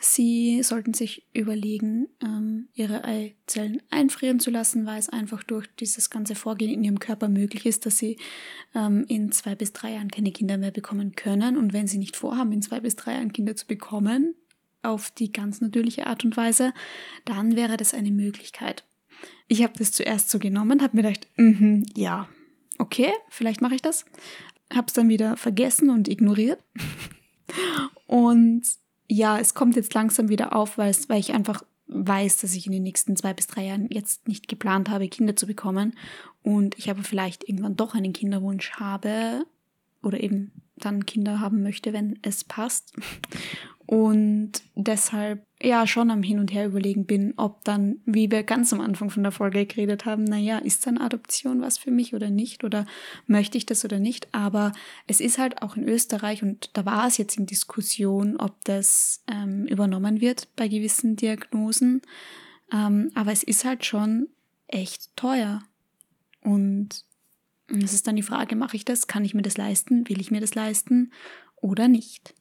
[SPEAKER 2] Sie sollten sich überlegen, ähm, Ihre Eizellen einfrieren zu lassen, weil es einfach durch dieses ganze Vorgehen in Ihrem Körper möglich ist, dass Sie ähm, in zwei bis drei Jahren keine Kinder mehr bekommen können. Und wenn Sie nicht vorhaben, in zwei bis drei Jahren Kinder zu bekommen, auf die ganz natürliche Art und Weise, dann wäre das eine Möglichkeit. Ich habe das zuerst so genommen, habe mir gedacht, mm ja, okay, vielleicht mache ich das. Hab's dann wieder vergessen und ignoriert. und ja, es kommt jetzt langsam wieder auf, weil, es, weil ich einfach weiß, dass ich in den nächsten zwei bis drei Jahren jetzt nicht geplant habe, Kinder zu bekommen. Und ich aber vielleicht irgendwann doch einen Kinderwunsch habe oder eben dann Kinder haben möchte, wenn es passt und deshalb ja schon am Hin und Her überlegen bin, ob dann, wie wir ganz am Anfang von der Folge geredet haben, naja, ist dann Adoption was für mich oder nicht oder möchte ich das oder nicht, aber es ist halt auch in Österreich und da war es jetzt in Diskussion, ob das ähm, übernommen wird bei gewissen Diagnosen, ähm, aber es ist halt schon echt teuer. Und es ist dann die Frage, mache ich das, kann ich mir das leisten, will ich mir das leisten? Oder nicht?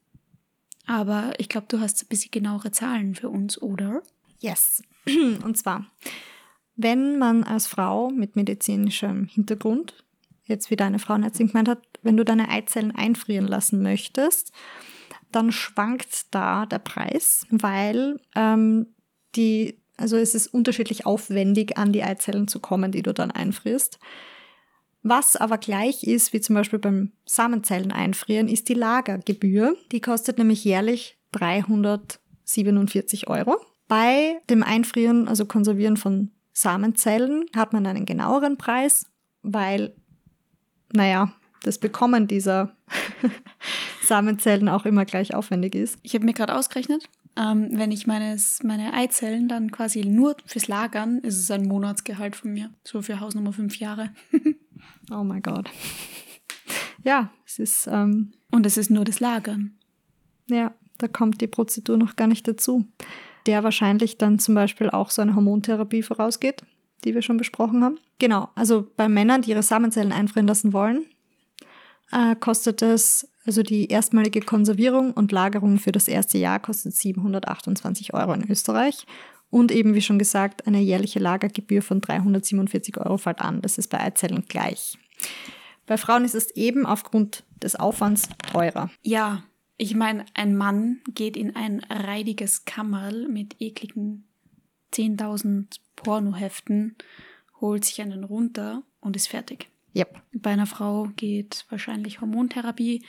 [SPEAKER 2] Aber ich glaube, du hast ein bisschen genauere Zahlen für uns, oder?
[SPEAKER 1] Yes. Und zwar, wenn man als Frau mit medizinischem Hintergrund, jetzt wie deine Frauenärztin gemeint hat, wenn du deine Eizellen einfrieren lassen möchtest, dann schwankt da der Preis, weil ähm, die, also es ist unterschiedlich aufwendig, an die Eizellen zu kommen, die du dann einfrierst. Was aber gleich ist, wie zum Beispiel beim Samenzellen einfrieren, ist die Lagergebühr. Die kostet nämlich jährlich 347 Euro. Bei dem Einfrieren, also Konservieren von Samenzellen, hat man einen genaueren Preis, weil, naja, das Bekommen dieser Samenzellen auch immer gleich aufwendig ist.
[SPEAKER 2] Ich habe mir gerade ausgerechnet, ähm, wenn ich meines, meine Eizellen dann quasi nur fürs Lagern, ist es ein Monatsgehalt von mir. So für Hausnummer fünf Jahre.
[SPEAKER 1] oh mein Gott. Ja, es ist. Ähm,
[SPEAKER 2] Und es ist nur das Lagern.
[SPEAKER 1] Ja, da kommt die Prozedur noch gar nicht dazu. Der wahrscheinlich dann zum Beispiel auch so eine Hormontherapie vorausgeht, die wir schon besprochen haben. Genau, also bei Männern, die ihre Samenzellen einfrieren lassen wollen, äh, kostet es, also die erstmalige Konservierung und Lagerung für das erste Jahr kostet 728 Euro in Österreich. Und eben, wie schon gesagt, eine jährliche Lagergebühr von 347 Euro fällt an. Das ist bei Eizellen gleich. Bei Frauen ist es eben aufgrund des Aufwands teurer.
[SPEAKER 2] Ja, ich meine, ein Mann geht in ein reidiges Kammerl mit ekligen 10.000 Pornoheften, holt sich einen runter und ist fertig.
[SPEAKER 1] Yep.
[SPEAKER 2] Bei einer Frau geht wahrscheinlich Hormontherapie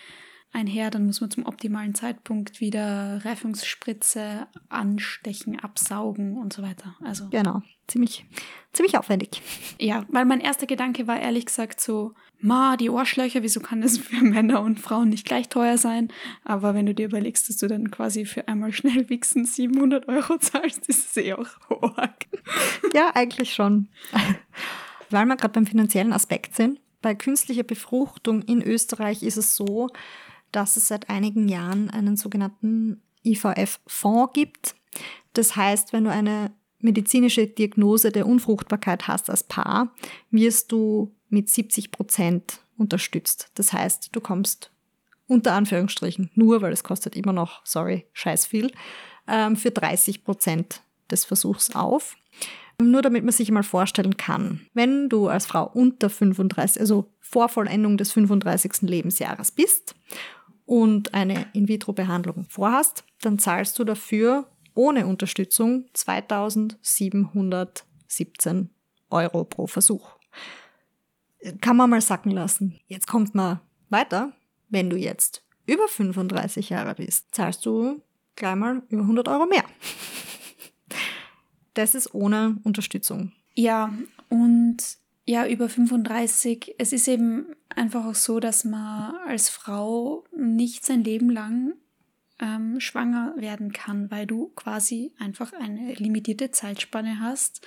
[SPEAKER 2] einher, dann muss man zum optimalen Zeitpunkt wieder Reifungsspritze anstechen, absaugen und so weiter. Also
[SPEAKER 1] genau, ziemlich, ziemlich aufwendig.
[SPEAKER 2] Ja, weil mein erster Gedanke war ehrlich gesagt so, ma, die Ohrschlöcher, wieso kann das für Männer und Frauen nicht gleich teuer sein? Aber wenn du dir überlegst, dass du dann quasi für einmal schnell wichsen 700 Euro zahlst, ist es eh auch hoch.
[SPEAKER 1] Ja, eigentlich schon weil wir gerade beim finanziellen Aspekt sind. Bei künstlicher Befruchtung in Österreich ist es so, dass es seit einigen Jahren einen sogenannten IVF-Fonds gibt. Das heißt, wenn du eine medizinische Diagnose der Unfruchtbarkeit hast als Paar, wirst du mit 70 Prozent unterstützt. Das heißt, du kommst unter Anführungsstrichen nur, weil es kostet immer noch, sorry, scheiß viel, ähm, für 30 Prozent des Versuchs auf. Nur damit man sich mal vorstellen kann, wenn du als Frau unter 35, also vor Vollendung des 35. Lebensjahres bist und eine In-vitro-Behandlung vorhast, dann zahlst du dafür ohne Unterstützung 2717 Euro pro Versuch. Kann man mal sacken lassen. Jetzt kommt man weiter. Wenn du jetzt über 35 Jahre bist, zahlst du gleich mal über 100 Euro mehr. Das ist ohne Unterstützung.
[SPEAKER 2] Ja, und ja, über 35, es ist eben einfach auch so, dass man als Frau nicht sein Leben lang ähm, schwanger werden kann, weil du quasi einfach eine limitierte Zeitspanne hast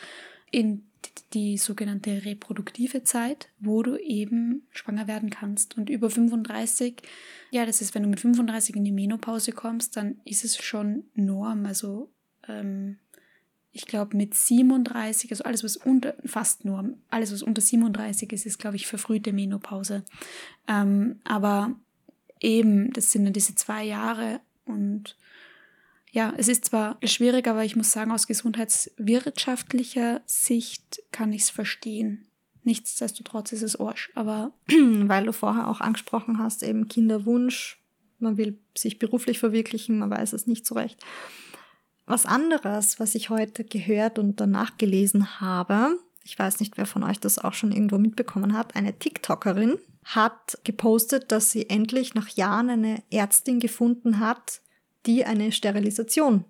[SPEAKER 2] in die sogenannte reproduktive Zeit, wo du eben schwanger werden kannst. Und über 35, ja, das ist, wenn du mit 35 in die Menopause kommst, dann ist es schon Norm. Also ähm, ich glaube mit 37, also alles was unter, fast Norm, alles was unter 37 ist, ist glaube ich verfrühte Menopause. Ähm, aber eben, das sind dann diese zwei Jahre und ja, es ist zwar schwierig, aber ich muss sagen, aus gesundheitswirtschaftlicher Sicht kann ich es verstehen. Nichtsdestotrotz ist es Arsch, aber.
[SPEAKER 1] Weil du vorher auch angesprochen hast, eben Kinderwunsch, man will sich beruflich verwirklichen, man weiß es nicht so recht. Was anderes, was ich heute gehört und danach gelesen habe, ich weiß nicht, wer von euch das auch schon irgendwo mitbekommen hat, eine TikTokerin hat gepostet, dass sie endlich nach Jahren eine Ärztin gefunden hat, die eine Sterilisation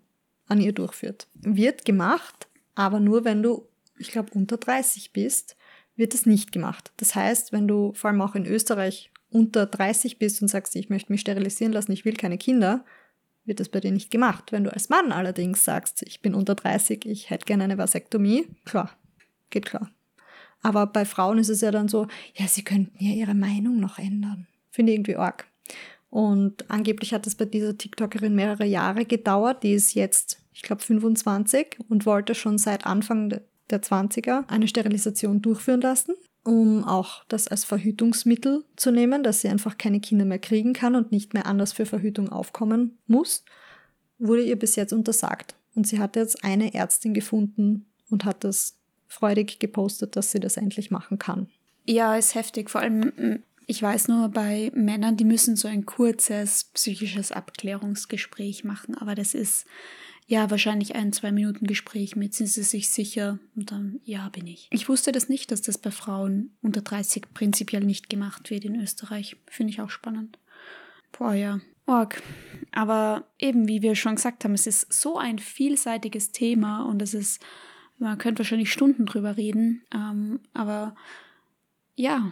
[SPEAKER 1] an ihr durchführt. Wird gemacht, aber nur wenn du, ich glaube, unter 30 bist, wird es nicht gemacht. Das heißt, wenn du vor allem auch in Österreich unter 30 bist und sagst, ich möchte mich sterilisieren lassen, ich will keine Kinder, wird das bei dir nicht gemacht. Wenn du als Mann allerdings sagst, ich bin unter 30, ich hätte gerne eine Vasektomie, klar, geht klar. Aber bei Frauen ist es ja dann so, ja, sie könnten ja ihre Meinung noch ändern. Finde ich irgendwie arg. Und angeblich hat es bei dieser TikTokerin mehrere Jahre gedauert. Die ist jetzt, ich glaube, 25 und wollte schon seit Anfang der 20er eine Sterilisation durchführen lassen, um auch das als Verhütungsmittel zu nehmen, dass sie einfach keine Kinder mehr kriegen kann und nicht mehr anders für Verhütung aufkommen muss. Wurde ihr bis jetzt untersagt. Und sie hat jetzt eine Ärztin gefunden und hat das freudig gepostet, dass sie das endlich machen kann.
[SPEAKER 2] Ja, ist heftig. Vor allem ich weiß nur, bei Männern, die müssen so ein kurzes psychisches Abklärungsgespräch machen, aber das ist ja wahrscheinlich ein, zwei Minuten Gespräch mit, sind sie sich sicher und dann, ja, bin ich. Ich wusste das nicht, dass das bei Frauen unter 30 prinzipiell nicht gemacht wird in Österreich. Finde ich auch spannend. Boah, ja. Org. Aber eben, wie wir schon gesagt haben, es ist so ein vielseitiges Thema und es ist, man könnte wahrscheinlich Stunden drüber reden, ähm, aber ja,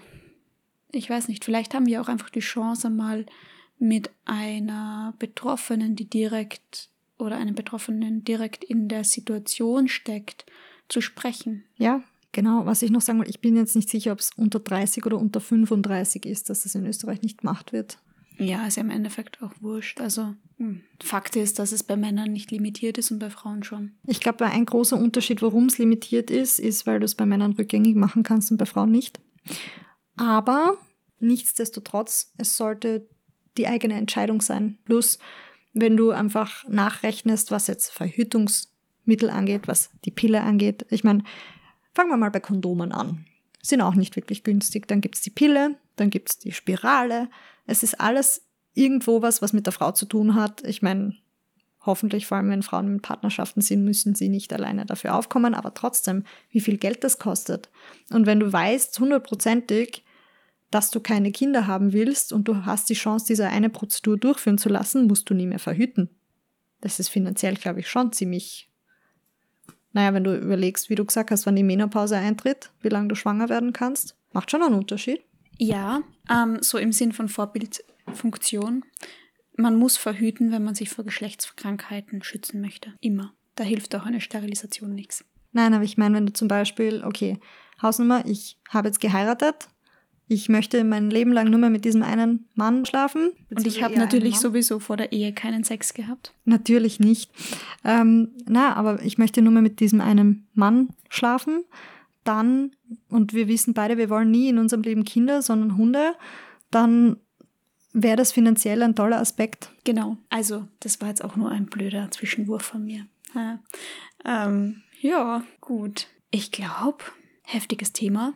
[SPEAKER 2] ich weiß nicht, vielleicht haben wir auch einfach die Chance, mal mit einer Betroffenen, die direkt oder einem Betroffenen direkt in der Situation steckt, zu sprechen.
[SPEAKER 1] Ja, genau. Was ich noch sagen will, ich bin jetzt nicht sicher, ob es unter 30 oder unter 35 ist, dass das in Österreich nicht gemacht wird.
[SPEAKER 2] Ja, ist ja im Endeffekt auch wurscht. Also hm, Fakt ist, dass es bei Männern nicht limitiert ist und bei Frauen schon.
[SPEAKER 1] Ich glaube, ein großer Unterschied, warum es limitiert ist, ist, weil du es bei Männern rückgängig machen kannst und bei Frauen nicht. Aber nichtsdestotrotz, es sollte die eigene Entscheidung sein. Plus, wenn du einfach nachrechnest, was jetzt Verhütungsmittel angeht, was die Pille angeht. Ich meine, fangen wir mal bei Kondomen an. Sind auch nicht wirklich günstig. Dann gibt es die Pille, dann gibt es die Spirale. Es ist alles irgendwo was, was mit der Frau zu tun hat. Ich meine, hoffentlich, vor allem wenn Frauen in Partnerschaften sind, müssen sie nicht alleine dafür aufkommen, aber trotzdem, wie viel Geld das kostet. Und wenn du weißt, hundertprozentig, dass du keine Kinder haben willst und du hast die Chance, diese eine Prozedur durchführen zu lassen, musst du nie mehr verhüten. Das ist finanziell, glaube ich, schon ziemlich. Naja, wenn du überlegst, wie du gesagt hast, wann die Menopause eintritt, wie lange du schwanger werden kannst, macht schon einen Unterschied.
[SPEAKER 2] Ja, ähm, so im Sinn von Vorbildfunktion. Man muss verhüten, wenn man sich vor Geschlechtskrankheiten schützen möchte. Immer. Da hilft auch eine Sterilisation nichts.
[SPEAKER 1] Nein, aber ich meine, wenn du zum Beispiel, okay, Hausnummer, ich habe jetzt geheiratet, ich möchte mein Leben lang nur mehr mit diesem einen Mann schlafen.
[SPEAKER 2] Und ich habe natürlich sowieso vor der Ehe keinen Sex gehabt.
[SPEAKER 1] Natürlich nicht. Ähm, na, aber ich möchte nur mehr mit diesem einen Mann schlafen. Dann, und wir wissen beide, wir wollen nie in unserem Leben Kinder, sondern Hunde, dann wäre das finanziell ein toller Aspekt.
[SPEAKER 2] Genau. Also, das war jetzt auch nur ein blöder Zwischenwurf von mir. Ja, ähm, ja gut. ich glaube, heftiges Thema.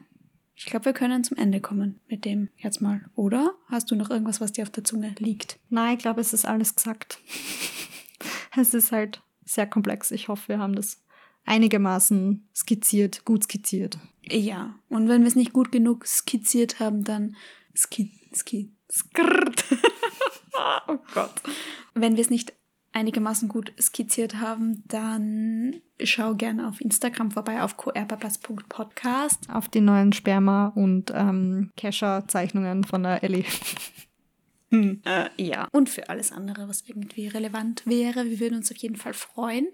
[SPEAKER 2] Ich glaube, wir können zum Ende kommen mit dem jetzt mal, oder? Hast du noch irgendwas, was dir auf der Zunge liegt?
[SPEAKER 1] Nein, ich glaube, es ist alles gesagt. es ist halt sehr komplex. Ich hoffe, wir haben das einigermaßen skizziert, gut skizziert.
[SPEAKER 2] Ja, und wenn wir es nicht gut genug skizziert haben, dann ski, ski, skrrt. oh Gott. Wenn wir es nicht einigermaßen gut skizziert haben, dann schau gerne auf Instagram vorbei auf qrpaplas.podcast.
[SPEAKER 1] Auf die neuen Sperma- und ähm, Kescher-Zeichnungen von der Ellie.
[SPEAKER 2] Hm. Äh, ja. Und für alles andere, was irgendwie relevant wäre. Wir würden uns auf jeden Fall freuen.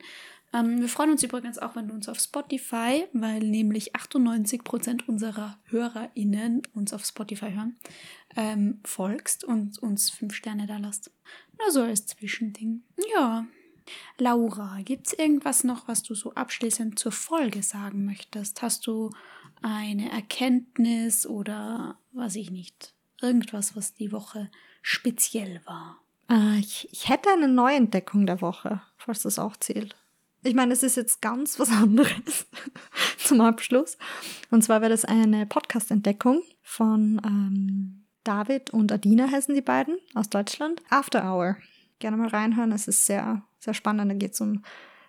[SPEAKER 2] Ähm, wir freuen uns übrigens auch, wenn du uns auf Spotify, weil nämlich 98% unserer HörerInnen uns auf Spotify hören, ähm, folgst und uns fünf Sterne da lasst. Nur so als Zwischending. Ja. Laura, gibt es irgendwas noch, was du so abschließend zur Folge sagen möchtest? Hast du eine Erkenntnis oder weiß ich nicht, irgendwas, was die Woche speziell war?
[SPEAKER 1] Äh, ich, ich hätte eine Neuentdeckung der Woche, falls das auch zählt. Ich meine, es ist jetzt ganz was anderes zum Abschluss. Und zwar wäre das eine Podcast-Entdeckung von ähm, David und Adina heißen die beiden aus Deutschland. After Hour. Gerne mal reinhören. Es ist sehr, sehr spannend. Da geht es um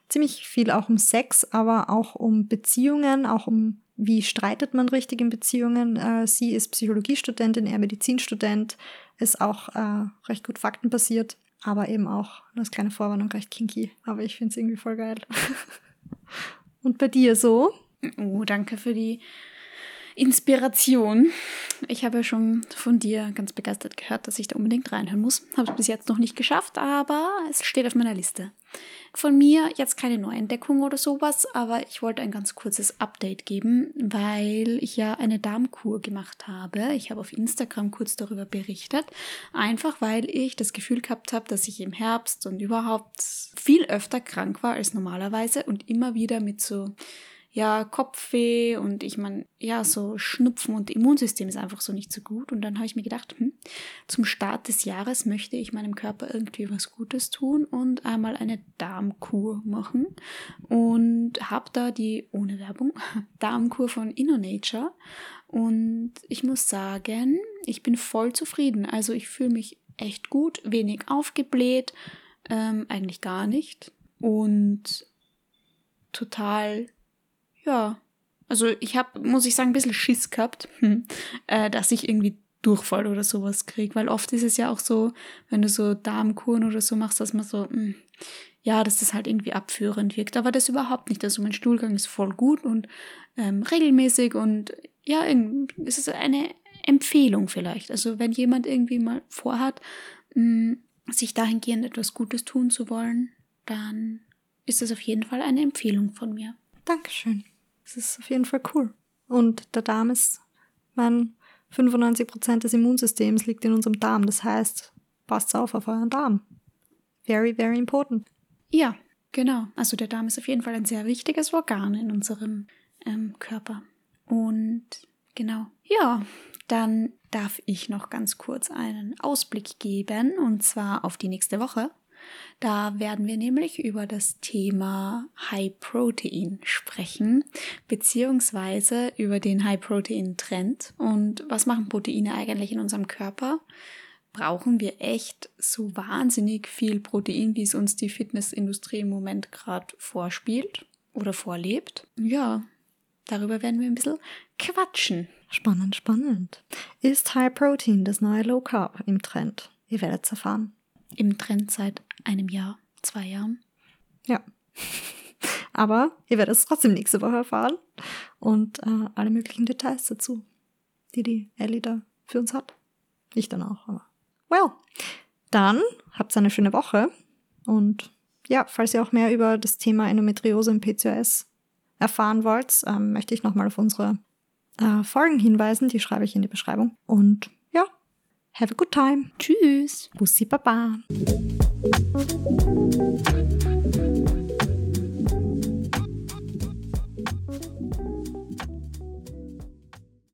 [SPEAKER 1] ziemlich viel auch um Sex, aber auch um Beziehungen, auch um wie streitet man richtig in Beziehungen. Äh, sie ist Psychologiestudentin, er Medizinstudent, ist auch äh, recht gut faktenbasiert aber eben auch, das kleine Vorwarnung, recht kinky. Aber ich finde es irgendwie voll geil. Und bei dir so?
[SPEAKER 2] Oh, danke für die Inspiration. Ich habe ja schon von dir ganz begeistert gehört, dass ich da unbedingt reinhören muss. Habe es bis jetzt noch nicht geschafft, aber es steht auf meiner Liste. Von mir jetzt keine Neuentdeckung oder sowas, aber ich wollte ein ganz kurzes Update geben, weil ich ja eine Darmkur gemacht habe. Ich habe auf Instagram kurz darüber berichtet, einfach weil ich das Gefühl gehabt habe, dass ich im Herbst und überhaupt viel öfter krank war als normalerweise und immer wieder mit so ja, Kopfweh und ich meine, ja, so Schnupfen und Immunsystem ist einfach so nicht so gut. Und dann habe ich mir gedacht, hm, zum Start des Jahres möchte ich meinem Körper irgendwie was Gutes tun und einmal eine Darmkur machen. Und habe da die, ohne Werbung, Darmkur von InnoNature. Und ich muss sagen, ich bin voll zufrieden. Also ich fühle mich echt gut, wenig aufgebläht, ähm, eigentlich gar nicht. Und total ja, also ich habe, muss ich sagen, ein bisschen Schiss gehabt, hm, äh, dass ich irgendwie Durchfall oder sowas kriege. Weil oft ist es ja auch so, wenn du so Darmkuren oder so machst, dass man so, mh, hm, ja, dass das halt irgendwie abführend wirkt. Aber das überhaupt nicht. Also mein Stuhlgang ist voll gut und ähm, regelmäßig und ja, es ist eine Empfehlung vielleicht. Also wenn jemand irgendwie mal vorhat, mh, hm, sich dahingehend etwas Gutes tun zu wollen, dann ist das auf jeden Fall eine Empfehlung von mir.
[SPEAKER 1] Dankeschön. Das ist auf jeden Fall cool. Und der Darm ist, mein 95% des Immunsystems liegt in unserem Darm. Das heißt, passt auf auf euren Darm. Very, very important.
[SPEAKER 2] Ja, genau. Also der Darm ist auf jeden Fall ein sehr wichtiges Organ in unserem ähm, Körper. Und genau. Ja, dann darf ich noch ganz kurz einen Ausblick geben und zwar auf die nächste Woche. Da werden wir nämlich über das Thema High Protein sprechen, beziehungsweise über den High Protein Trend und was machen Proteine eigentlich in unserem Körper? Brauchen wir echt so wahnsinnig viel Protein, wie es uns die Fitnessindustrie im Moment gerade vorspielt oder vorlebt? Ja, darüber werden wir ein bisschen quatschen.
[SPEAKER 1] Spannend, spannend. Ist High Protein das neue Low Carb im Trend? Ihr werdet es erfahren.
[SPEAKER 2] Im Trend seit einem Jahr, zwei Jahren.
[SPEAKER 1] Ja. Aber ihr werdet es trotzdem nächste Woche erfahren und äh, alle möglichen Details dazu, die die Ellie da für uns hat. Ich dann auch, aber well. Dann habt eine schöne Woche und ja, falls ihr auch mehr über das Thema Endometriose im PCOS erfahren wollt, ähm, möchte ich nochmal auf unsere äh, Folgen hinweisen. Die schreibe ich in die Beschreibung. Und ja, have a good time.
[SPEAKER 2] Tschüss.
[SPEAKER 1] Bussi Baba. Thank you.